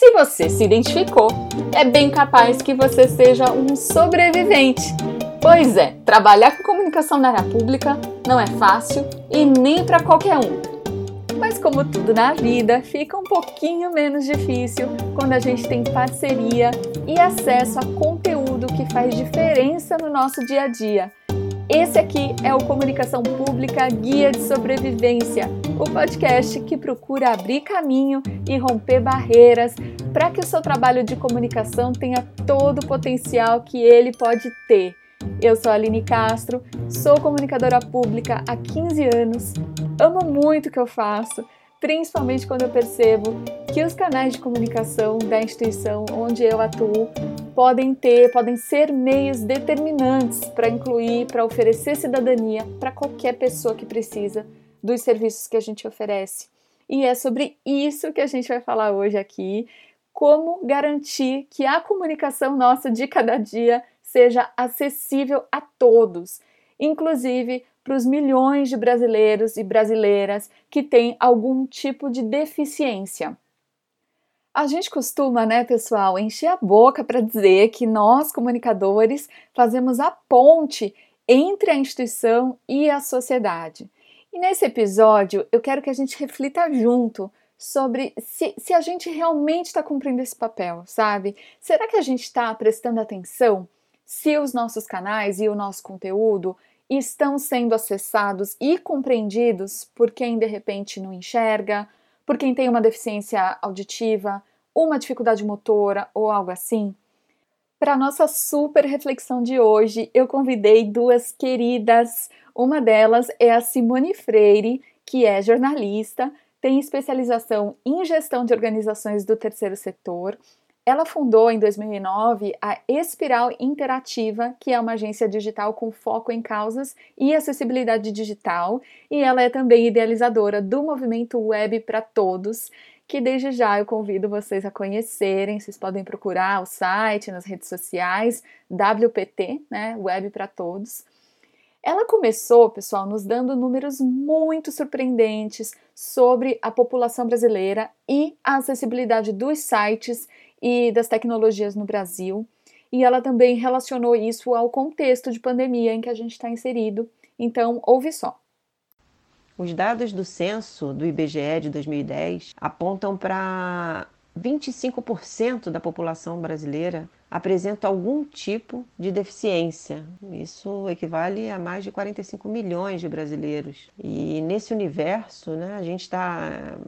se você se identificou, é bem capaz que você seja um sobrevivente. Pois é, trabalhar com comunicação na área pública não é fácil e nem para qualquer um. Mas como tudo na vida, fica um pouquinho menos difícil quando a gente tem parceria e acesso a conteúdo que faz diferença no nosso dia a dia. Esse aqui é o Comunicação Pública Guia de Sobrevivência, o podcast que procura abrir caminho e romper barreiras para que o seu trabalho de comunicação tenha todo o potencial que ele pode ter. Eu sou a Aline Castro, sou comunicadora pública há 15 anos, amo muito o que eu faço, principalmente quando eu percebo que os canais de comunicação da instituição onde eu atuo podem ter, podem ser meios determinantes para incluir, para oferecer cidadania para qualquer pessoa que precisa dos serviços que a gente oferece. E é sobre isso que a gente vai falar hoje aqui, como garantir que a comunicação nossa de cada dia seja acessível a todos, inclusive para os milhões de brasileiros e brasileiras que têm algum tipo de deficiência. A gente costuma, né, pessoal, encher a boca para dizer que nós, comunicadores, fazemos a ponte entre a instituição e a sociedade. E nesse episódio eu quero que a gente reflita junto sobre se, se a gente realmente está cumprindo esse papel, sabe? Será que a gente está prestando atenção se os nossos canais e o nosso conteúdo estão sendo acessados e compreendidos por quem de repente não enxerga, por quem tem uma deficiência auditiva, uma dificuldade motora ou algo assim? Para nossa super reflexão de hoje, eu convidei duas queridas. Uma delas é a Simone Freire, que é jornalista, tem especialização em gestão de organizações do terceiro setor. Ela fundou em 2009 a Espiral Interativa, que é uma agência digital com foco em causas e acessibilidade digital, e ela é também idealizadora do movimento Web para Todos, que desde já eu convido vocês a conhecerem. Vocês podem procurar o site nas redes sociais, WPT, né, Web para Todos. Ela começou, pessoal, nos dando números muito surpreendentes sobre a população brasileira e a acessibilidade dos sites e das tecnologias no Brasil. E ela também relacionou isso ao contexto de pandemia em que a gente está inserido. Então, ouve só. Os dados do censo do IBGE de 2010 apontam para 25% da população brasileira apresenta algum tipo de deficiência. Isso equivale a mais de 45 milhões de brasileiros. E nesse universo, né, a gente está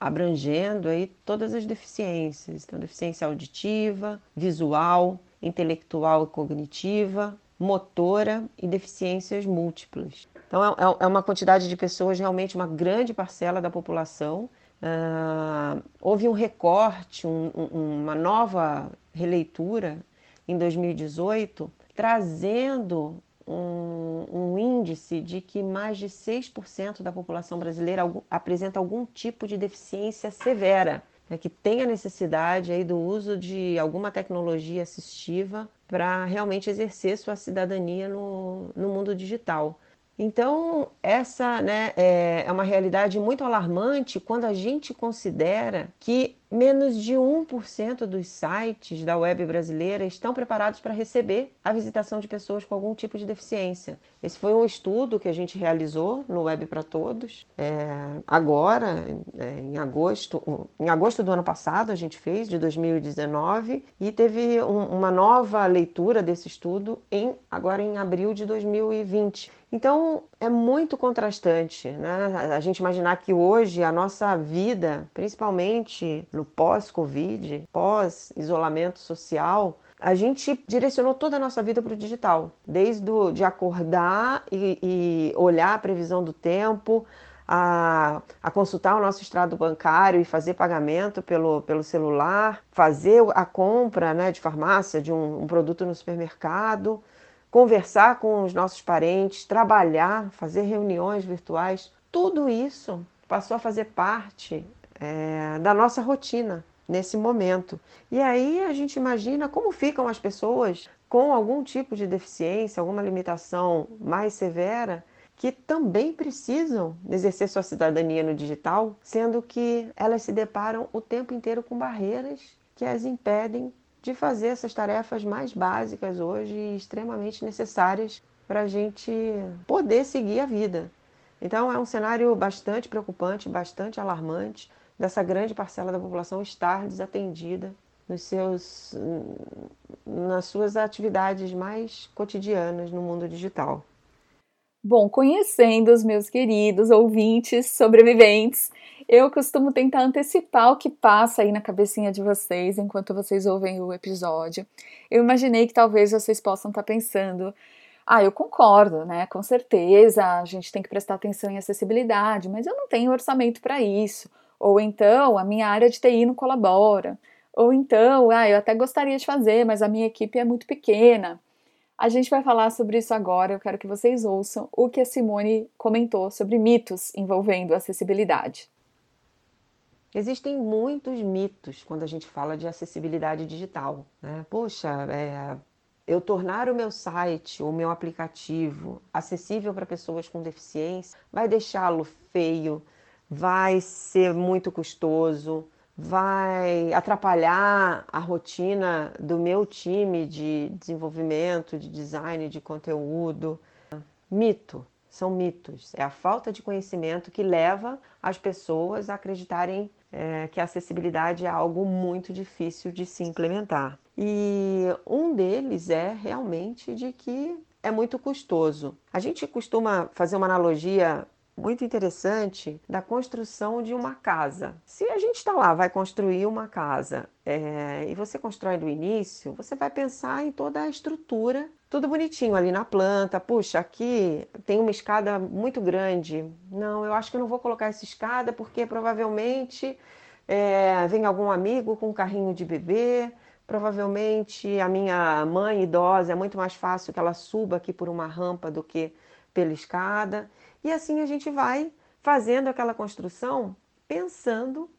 abrangendo aí todas as deficiências. Então, deficiência auditiva, visual, intelectual e cognitiva, motora e deficiências múltiplas. Então, é, é, é uma quantidade de pessoas, realmente uma grande parcela da população. Uh, houve um recorte, um, um, uma nova releitura em 2018, trazendo um, um, índice de que mais de 6% da população brasileira apresenta algum tipo de deficiência severa, né, que tem a necessidade aí do uso de alguma tecnologia assistiva para realmente exercer sua cidadania no, no mundo digital. Então, essa né, é, é uma realidade muito alarmante quando a gente considera que menos de 1% dos sites da web brasileira estão preparados para receber a visitação de pessoas com algum tipo de deficiência. Esse foi um estudo que a gente realizou no Web para Todos. É, agora, é, em agosto, em agosto do ano passado, a gente fez, de 2019, e teve um, uma nova leitura desse estudo em agora em abril de 2020. Então é muito contrastante, né? A gente imaginar que hoje a nossa vida, principalmente no pós-Covid, pós-isolamento social, a gente direcionou toda a nossa vida para o digital, desde o, de acordar e, e olhar a previsão do tempo, a, a consultar o nosso extrato bancário e fazer pagamento pelo, pelo celular, fazer a compra né, de farmácia de um, um produto no supermercado, conversar com os nossos parentes, trabalhar, fazer reuniões virtuais, tudo isso passou a fazer parte é, da nossa rotina nesse momento. E aí a gente imagina como ficam as pessoas com algum tipo de deficiência, alguma limitação mais severa que também precisam exercer sua cidadania no digital, sendo que elas se deparam o tempo inteiro com barreiras que as impedem de fazer essas tarefas mais básicas hoje e extremamente necessárias para a gente poder seguir a vida. Então é um cenário bastante preocupante, bastante alarmante dessa grande parcela da população estar desatendida nos seus, nas suas atividades mais cotidianas no mundo digital. Bom, conhecendo os meus queridos ouvintes sobreviventes, eu costumo tentar antecipar o que passa aí na cabecinha de vocês enquanto vocês ouvem o episódio. Eu imaginei que talvez vocês possam estar pensando: ah, eu concordo, né? Com certeza a gente tem que prestar atenção em acessibilidade, mas eu não tenho orçamento para isso. Ou então a minha área de TI não colabora. Ou então, ah, eu até gostaria de fazer, mas a minha equipe é muito pequena. A gente vai falar sobre isso agora. Eu quero que vocês ouçam o que a Simone comentou sobre mitos envolvendo acessibilidade. Existem muitos mitos quando a gente fala de acessibilidade digital. Né? Poxa, é, eu tornar o meu site, o meu aplicativo acessível para pessoas com deficiência vai deixá-lo feio, vai ser muito custoso, vai atrapalhar a rotina do meu time de desenvolvimento, de design, de conteúdo. Mito, são mitos. É a falta de conhecimento que leva as pessoas a acreditarem é, que a acessibilidade é algo muito difícil de se implementar. E um deles é realmente de que é muito custoso. A gente costuma fazer uma analogia muito interessante da construção de uma casa. Se a gente está lá, vai construir uma casa é, e você constrói do início, você vai pensar em toda a estrutura, tudo bonitinho ali na planta. Puxa, aqui tem uma escada muito grande. Não, eu acho que não vou colocar essa escada porque provavelmente é, vem algum amigo com um carrinho de bebê. Provavelmente a minha mãe idosa é muito mais fácil que ela suba aqui por uma rampa do que pela escada. E assim a gente vai fazendo aquela construção pensando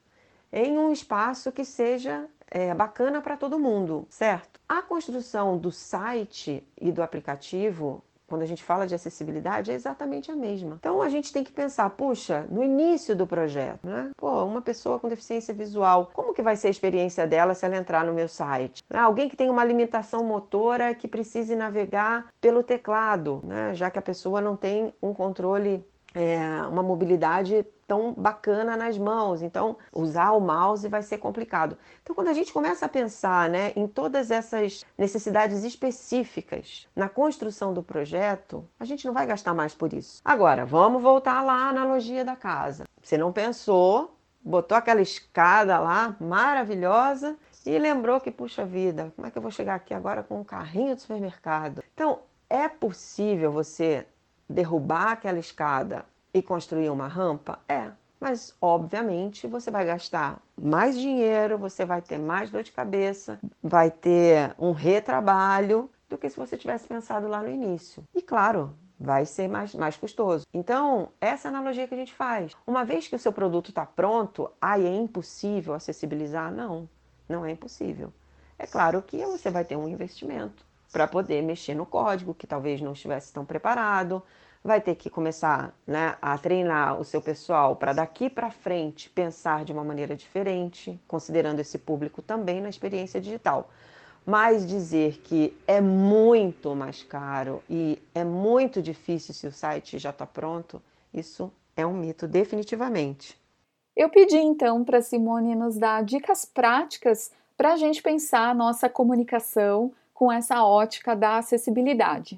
em um espaço que seja é, bacana para todo mundo, certo? A construção do site e do aplicativo quando a gente fala de acessibilidade, é exatamente a mesma. Então a gente tem que pensar, puxa, no início do projeto, né? Pô, uma pessoa com deficiência visual, como que vai ser a experiência dela se ela entrar no meu site? Ah, alguém que tem uma limitação motora que precise navegar pelo teclado, né? Já que a pessoa não tem um controle é, uma mobilidade tão bacana nas mãos. Então, usar o mouse vai ser complicado. Então, quando a gente começa a pensar né, em todas essas necessidades específicas na construção do projeto, a gente não vai gastar mais por isso. Agora, vamos voltar lá à analogia da casa. Você não pensou, botou aquela escada lá maravilhosa e lembrou que, puxa vida, como é que eu vou chegar aqui agora com um carrinho de supermercado? Então, é possível você derrubar aquela escada e construir uma rampa? É, mas obviamente você vai gastar mais dinheiro, você vai ter mais dor de cabeça, vai ter um retrabalho do que se você tivesse pensado lá no início. E claro, vai ser mais, mais custoso. Então, essa analogia que a gente faz. Uma vez que o seu produto está pronto, aí é impossível acessibilizar? Não, não é impossível. É claro que você vai ter um investimento para poder mexer no código, que talvez não estivesse tão preparado. Vai ter que começar né, a treinar o seu pessoal para daqui para frente pensar de uma maneira diferente, considerando esse público também na experiência digital. Mas dizer que é muito mais caro e é muito difícil se o site já está pronto, isso é um mito, definitivamente. Eu pedi então para Simone nos dar dicas práticas para a gente pensar a nossa comunicação com essa ótica da acessibilidade.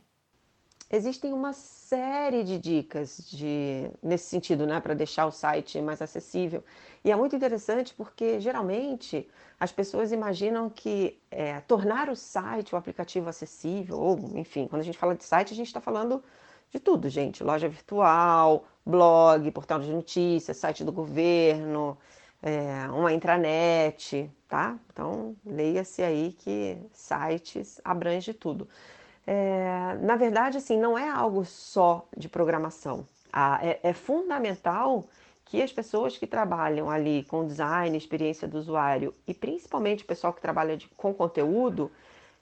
Existem uma série de dicas de, nesse sentido, né, para deixar o site mais acessível. E é muito interessante porque geralmente as pessoas imaginam que é, tornar o site, o aplicativo acessível, ou enfim, quando a gente fala de site, a gente está falando de tudo, gente. Loja virtual, blog, portal de notícias, site do governo, é, uma intranet, tá? Então, leia-se aí que sites abrange tudo. É, na verdade, assim, não é algo só de programação. Ah, é, é fundamental que as pessoas que trabalham ali com design, experiência do usuário e principalmente o pessoal que trabalha de, com conteúdo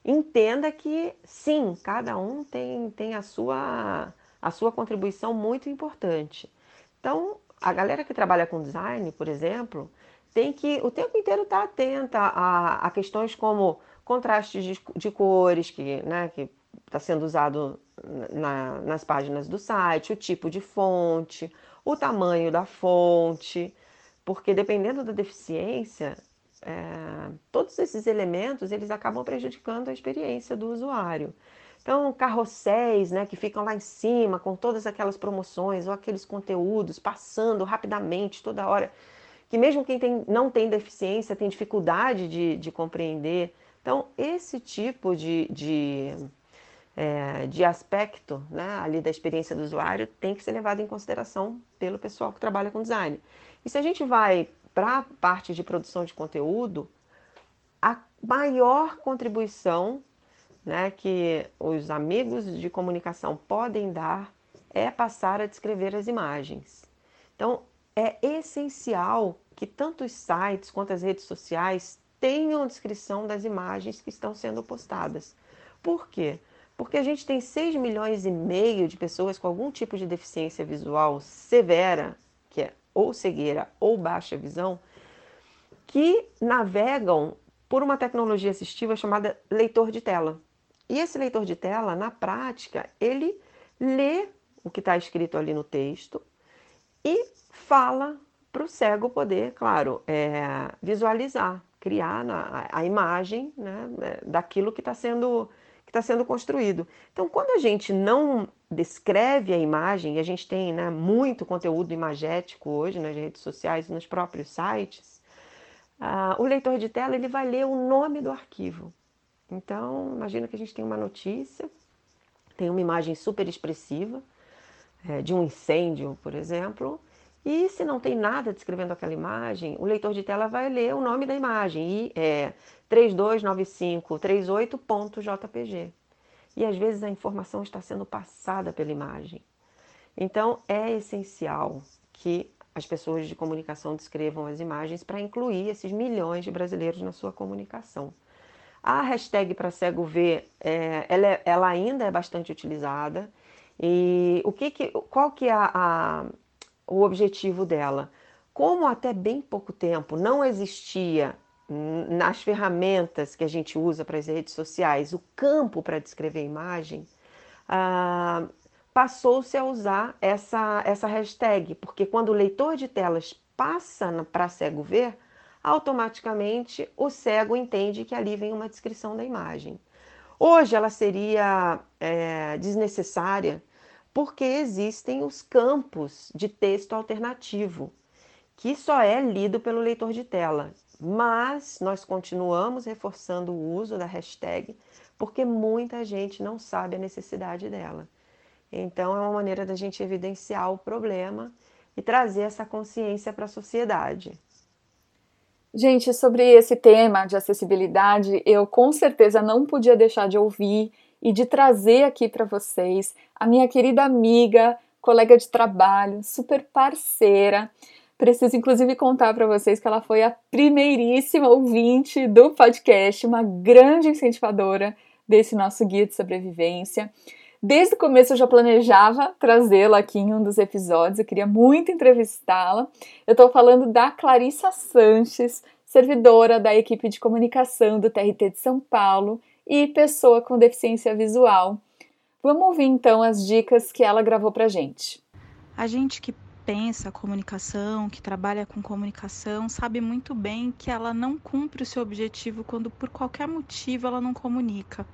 entenda que sim, cada um tem, tem a, sua, a sua contribuição muito importante. Então, a galera que trabalha com design, por exemplo, tem que o tempo inteiro estar tá atenta a, a questões como contrastes de, de cores, que né, está sendo usado na, nas páginas do site, o tipo de fonte, o tamanho da fonte, porque dependendo da deficiência, é, todos esses elementos eles acabam prejudicando a experiência do usuário. Então, carrosséis né, que ficam lá em cima com todas aquelas promoções ou aqueles conteúdos passando rapidamente toda hora, que mesmo quem tem, não tem deficiência tem dificuldade de, de compreender. Então, esse tipo de, de, é, de aspecto né, ali da experiência do usuário tem que ser levado em consideração pelo pessoal que trabalha com design. E se a gente vai para a parte de produção de conteúdo, a maior contribuição né, que os amigos de comunicação podem dar é passar a descrever as imagens. Então, é essencial que tanto os sites quanto as redes sociais tenham descrição das imagens que estão sendo postadas. Por quê? Porque a gente tem 6 milhões e meio de pessoas com algum tipo de deficiência visual severa, que é ou cegueira ou baixa visão, que navegam por uma tecnologia assistiva chamada leitor de tela. E esse leitor de tela, na prática, ele lê o que está escrito ali no texto e fala para o cego poder, claro, é, visualizar, criar na, a imagem né, é, daquilo que está sendo, que tá sendo construído. Então, quando a gente não descreve a imagem, e a gente tem né, muito conteúdo imagético hoje nas redes sociais e nos próprios sites, uh, o leitor de tela ele vai ler o nome do arquivo. Então, imagina que a gente tem uma notícia, tem uma imagem super expressiva, é, de um incêndio, por exemplo, e se não tem nada descrevendo aquela imagem, o leitor de tela vai ler o nome da imagem, e é 329538.jpg e às vezes a informação está sendo passada pela imagem. Então é essencial que as pessoas de comunicação descrevam as imagens para incluir esses milhões de brasileiros na sua comunicação. A hashtag para cego ver, é, ela, é, ela, ainda é bastante utilizada. E o que, que qual que é a, a, o objetivo dela? Como até bem pouco tempo não existia nas ferramentas que a gente usa para as redes sociais, o campo para descrever a imagem, ah, passou-se a usar essa, essa hashtag, porque quando o leitor de telas passa para cego ver, automaticamente o cego entende que ali vem uma descrição da imagem. Hoje ela seria é, desnecessária porque existem os campos de texto alternativo, que só é lido pelo leitor de tela mas nós continuamos reforçando o uso da hashtag porque muita gente não sabe a necessidade dela. Então, é uma maneira da gente evidenciar o problema e trazer essa consciência para a sociedade. Gente, sobre esse tema de acessibilidade, eu com certeza não podia deixar de ouvir e de trazer aqui para vocês a minha querida amiga, colega de trabalho, super parceira, Preciso, inclusive, contar para vocês que ela foi a primeiríssima ouvinte do podcast, uma grande incentivadora desse nosso guia de sobrevivência. Desde o começo eu já planejava trazê-la aqui em um dos episódios, eu queria muito entrevistá-la. Eu estou falando da Clarissa Sanches, servidora da equipe de comunicação do TRT de São Paulo e pessoa com deficiência visual. Vamos ouvir então as dicas que ela gravou para gente. A gente que pensa comunicação, que trabalha com comunicação, sabe muito bem que ela não cumpre o seu objetivo quando por qualquer motivo ela não comunica.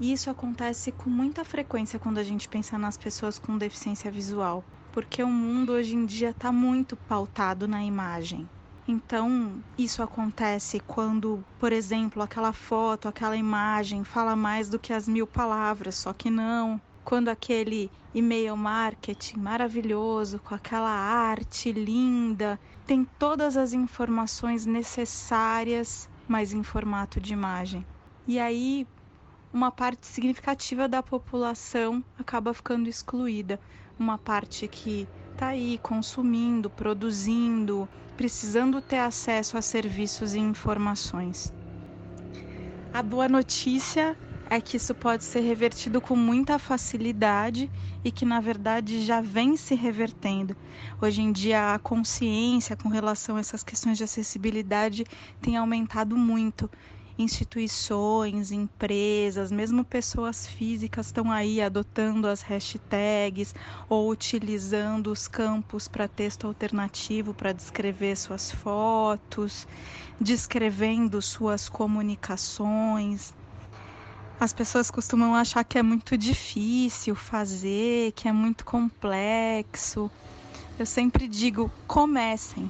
E isso acontece com muita frequência quando a gente pensa nas pessoas com deficiência visual, porque o mundo hoje em dia está muito pautado na imagem. Então, isso acontece quando, por exemplo, aquela foto, aquela imagem fala mais do que as mil palavras, só que não quando aquele e-mail marketing maravilhoso, com aquela arte linda, tem todas as informações necessárias, mas em formato de imagem. E aí, uma parte significativa da população acaba ficando excluída. Uma parte que está aí consumindo, produzindo, precisando ter acesso a serviços e informações. A boa notícia é que isso pode ser revertido com muita facilidade e que na verdade já vem se revertendo. Hoje em dia a consciência com relação a essas questões de acessibilidade tem aumentado muito instituições, empresas, mesmo pessoas físicas estão aí adotando as hashtags ou utilizando os campos para texto alternativo para descrever suas fotos, descrevendo suas comunicações. As pessoas costumam achar que é muito difícil fazer, que é muito complexo. Eu sempre digo: comecem.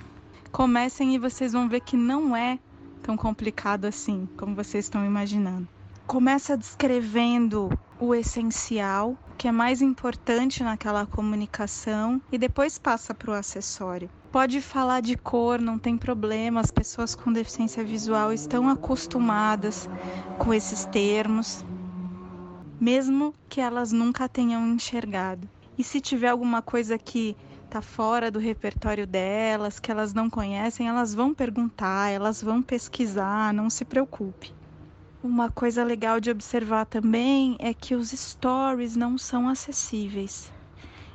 Comecem e vocês vão ver que não é tão complicado assim, como vocês estão imaginando. Começa descrevendo o essencial, o que é mais importante naquela comunicação, e depois passa para o acessório. Pode falar de cor, não tem problema, as pessoas com deficiência visual estão acostumadas com esses termos, mesmo que elas nunca tenham enxergado. E se tiver alguma coisa que está fora do repertório delas, que elas não conhecem, elas vão perguntar, elas vão pesquisar, não se preocupe. Uma coisa legal de observar também é que os stories não são acessíveis.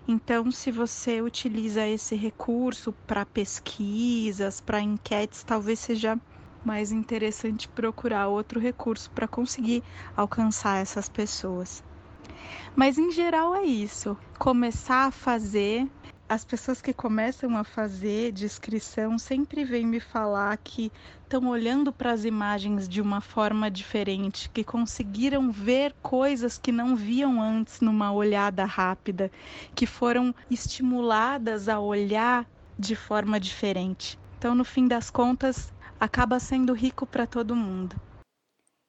Então, se você utiliza esse recurso para pesquisas, para enquetes, talvez seja mais interessante procurar outro recurso para conseguir alcançar essas pessoas. Mas em geral é isso. Começar a fazer as pessoas que começam a fazer descrição sempre vêm me falar que estão olhando para as imagens de uma forma diferente, que conseguiram ver coisas que não viam antes numa olhada rápida, que foram estimuladas a olhar de forma diferente. Então, no fim das contas, acaba sendo rico para todo mundo.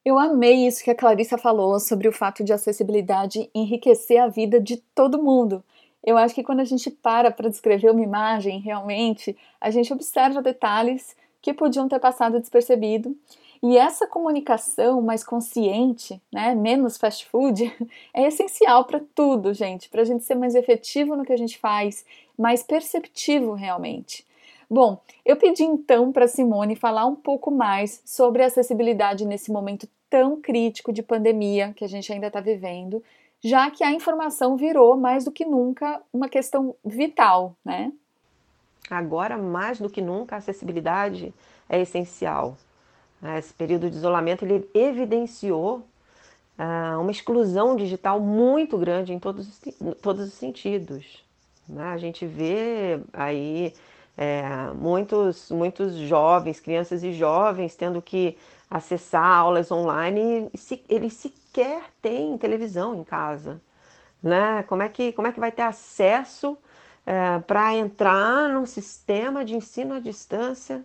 Eu amei isso que a Clarissa falou sobre o fato de acessibilidade enriquecer a vida de todo mundo. Eu acho que quando a gente para para descrever uma imagem, realmente, a gente observa detalhes que podiam ter passado despercebido. E essa comunicação mais consciente, né, menos fast food, é essencial para tudo, gente, para a gente ser mais efetivo no que a gente faz, mais perceptivo realmente. Bom, eu pedi então para Simone falar um pouco mais sobre acessibilidade nesse momento tão crítico de pandemia que a gente ainda está vivendo, já que a informação virou mais do que nunca uma questão vital, né? Agora, mais do que nunca, a acessibilidade é essencial. Esse período de isolamento ele evidenciou ah, uma exclusão digital muito grande em todos, todos os sentidos. Né? A gente vê aí é, muitos, muitos jovens, crianças e jovens, tendo que acessar aulas online se, eles sequer têm televisão em casa. Né? Como, é que, como é que vai ter acesso é, para entrar num sistema de ensino à distância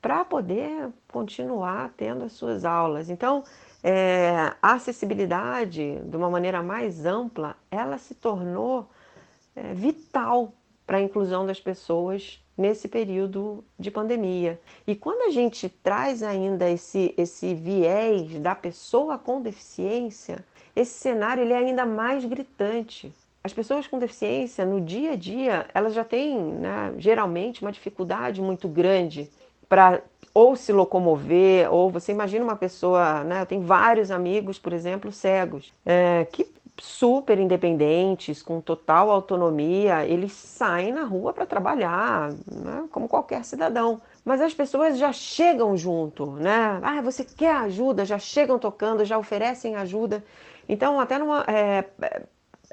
para poder continuar tendo as suas aulas? Então, é, a acessibilidade, de uma maneira mais ampla, ela se tornou é, vital para a inclusão das pessoas nesse período de pandemia. E quando a gente traz ainda esse, esse viés da pessoa com deficiência, esse cenário ele é ainda mais gritante. As pessoas com deficiência, no dia a dia, elas já têm, né, geralmente, uma dificuldade muito grande para ou se locomover, ou você imagina uma pessoa, né? Eu tenho vários amigos, por exemplo, cegos, é, que super independentes, com total autonomia, eles saem na rua para trabalhar, né? como qualquer cidadão. Mas as pessoas já chegam junto, né? Ah, você quer ajuda? Já chegam tocando, já oferecem ajuda. Então, até numa, é,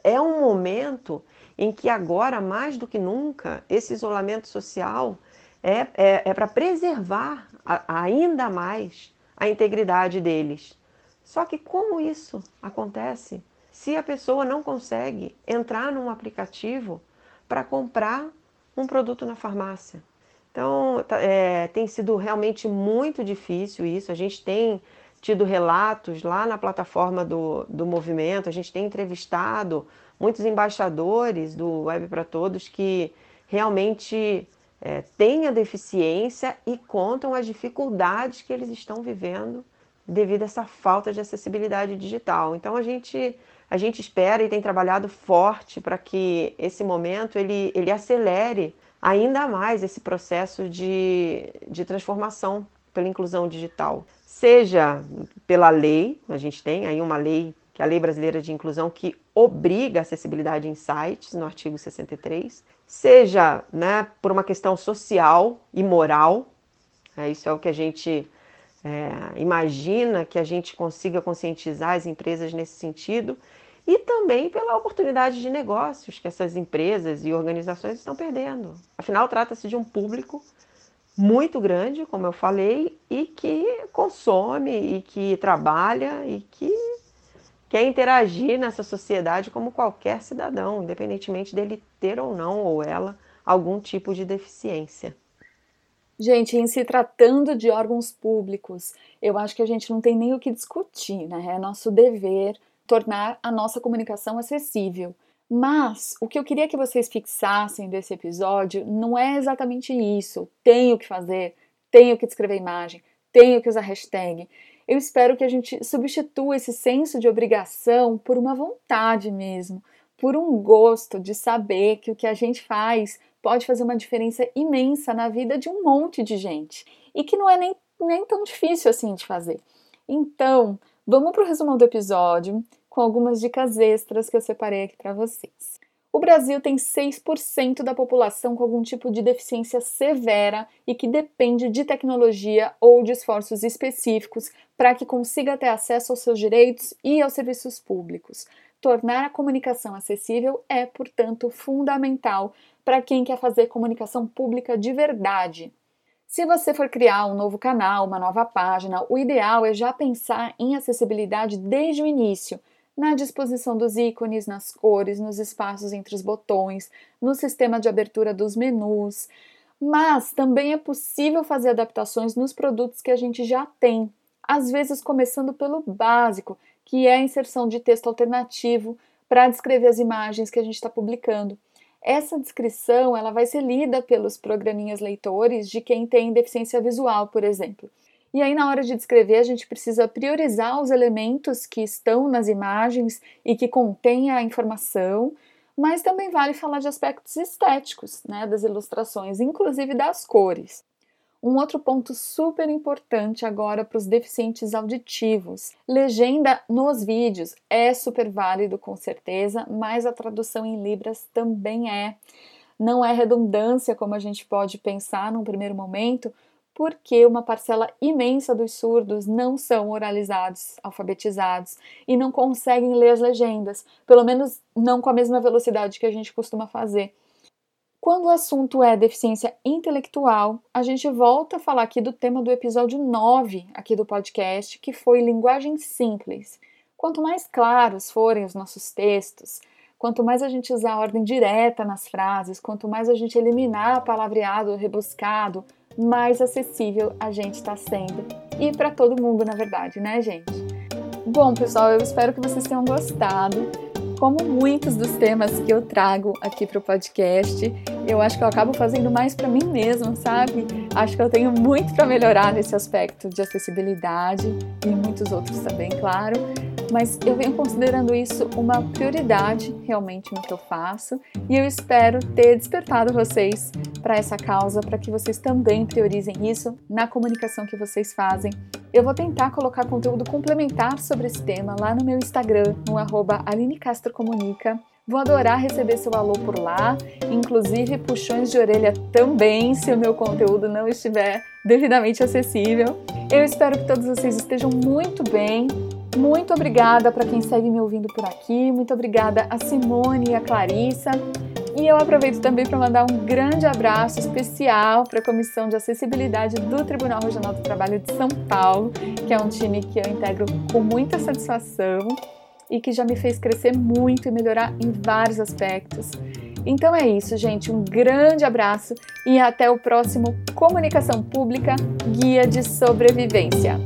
é um momento em que agora, mais do que nunca, esse isolamento social é, é, é para preservar a, ainda mais a integridade deles. Só que como isso acontece? Se a pessoa não consegue entrar num aplicativo para comprar um produto na farmácia. Então, tá, é, tem sido realmente muito difícil isso. A gente tem tido relatos lá na plataforma do, do movimento, a gente tem entrevistado muitos embaixadores do Web para Todos que realmente é, têm a deficiência e contam as dificuldades que eles estão vivendo devido a essa falta de acessibilidade digital. Então a gente a gente espera e tem trabalhado forte para que esse momento ele, ele acelere ainda mais esse processo de, de transformação pela inclusão digital. Seja pela lei, a gente tem aí uma lei, que é a Lei Brasileira de Inclusão, que obriga a acessibilidade em sites, no artigo 63, seja né, por uma questão social e moral, é, isso é o que a gente é, imagina que a gente consiga conscientizar as empresas nesse sentido, e também pela oportunidade de negócios que essas empresas e organizações estão perdendo. Afinal, trata-se de um público muito grande, como eu falei, e que consome e que trabalha e que quer interagir nessa sociedade como qualquer cidadão, independentemente dele ter ou não, ou ela, algum tipo de deficiência. Gente, em se tratando de órgãos públicos, eu acho que a gente não tem nem o que discutir, né? É nosso dever tornar a nossa comunicação acessível. Mas o que eu queria que vocês fixassem desse episódio não é exatamente isso. Tenho que fazer, tenho que descrever imagem, tenho que usar hashtag. Eu espero que a gente substitua esse senso de obrigação por uma vontade mesmo, por um gosto de saber que o que a gente faz pode fazer uma diferença imensa na vida de um monte de gente e que não é nem, nem tão difícil assim de fazer. Então, vamos para o resumão do episódio com algumas dicas extras que eu separei aqui para vocês. O Brasil tem 6% da população com algum tipo de deficiência severa e que depende de tecnologia ou de esforços específicos para que consiga ter acesso aos seus direitos e aos serviços públicos. Tornar a comunicação acessível é, portanto, fundamental para quem quer fazer comunicação pública de verdade. Se você for criar um novo canal, uma nova página, o ideal é já pensar em acessibilidade desde o início na disposição dos ícones, nas cores, nos espaços entre os botões, no sistema de abertura dos menus. Mas também é possível fazer adaptações nos produtos que a gente já tem, às vezes começando pelo básico, que é a inserção de texto alternativo para descrever as imagens que a gente está publicando. Essa descrição ela vai ser lida pelos programinhas leitores de quem tem deficiência visual, por exemplo. E aí, na hora de descrever, a gente precisa priorizar os elementos que estão nas imagens e que contêm a informação, mas também vale falar de aspectos estéticos né, das ilustrações, inclusive das cores. Um outro ponto super importante agora para os deficientes auditivos: legenda nos vídeos é super válido, com certeza, mas a tradução em Libras também é. Não é redundância como a gente pode pensar num primeiro momento, porque uma parcela imensa dos surdos não são oralizados, alfabetizados e não conseguem ler as legendas, pelo menos não com a mesma velocidade que a gente costuma fazer. Quando o assunto é deficiência intelectual, a gente volta a falar aqui do tema do episódio 9 aqui do podcast, que foi linguagem simples. Quanto mais claros forem os nossos textos, quanto mais a gente usar a ordem direta nas frases, quanto mais a gente eliminar palavreado rebuscado, mais acessível a gente está sendo. E para todo mundo, na verdade, né, gente? Bom, pessoal, eu espero que vocês tenham gostado. Como muitos dos temas que eu trago aqui para o podcast, eu acho que eu acabo fazendo mais para mim mesma, sabe? Acho que eu tenho muito para melhorar nesse aspecto de acessibilidade e muitos outros também, claro mas eu venho considerando isso uma prioridade realmente no que eu faço e eu espero ter despertado vocês para essa causa, para que vocês também priorizem isso na comunicação que vocês fazem. Eu vou tentar colocar conteúdo complementar sobre esse tema lá no meu Instagram, no arroba Aline Castro Comunica. Vou adorar receber seu alô por lá, inclusive puxões de orelha também, se o meu conteúdo não estiver devidamente acessível. Eu espero que todos vocês estejam muito bem, muito obrigada para quem segue me ouvindo por aqui. Muito obrigada a Simone e a Clarissa. E eu aproveito também para mandar um grande abraço especial para a Comissão de Acessibilidade do Tribunal Regional do Trabalho de São Paulo, que é um time que eu integro com muita satisfação e que já me fez crescer muito e melhorar em vários aspectos. Então é isso, gente. Um grande abraço e até o próximo Comunicação Pública Guia de Sobrevivência.